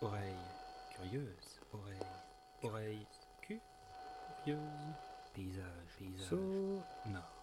Oreille curieuse, oreille, oreille curieuse, paysage, paysage, sonore.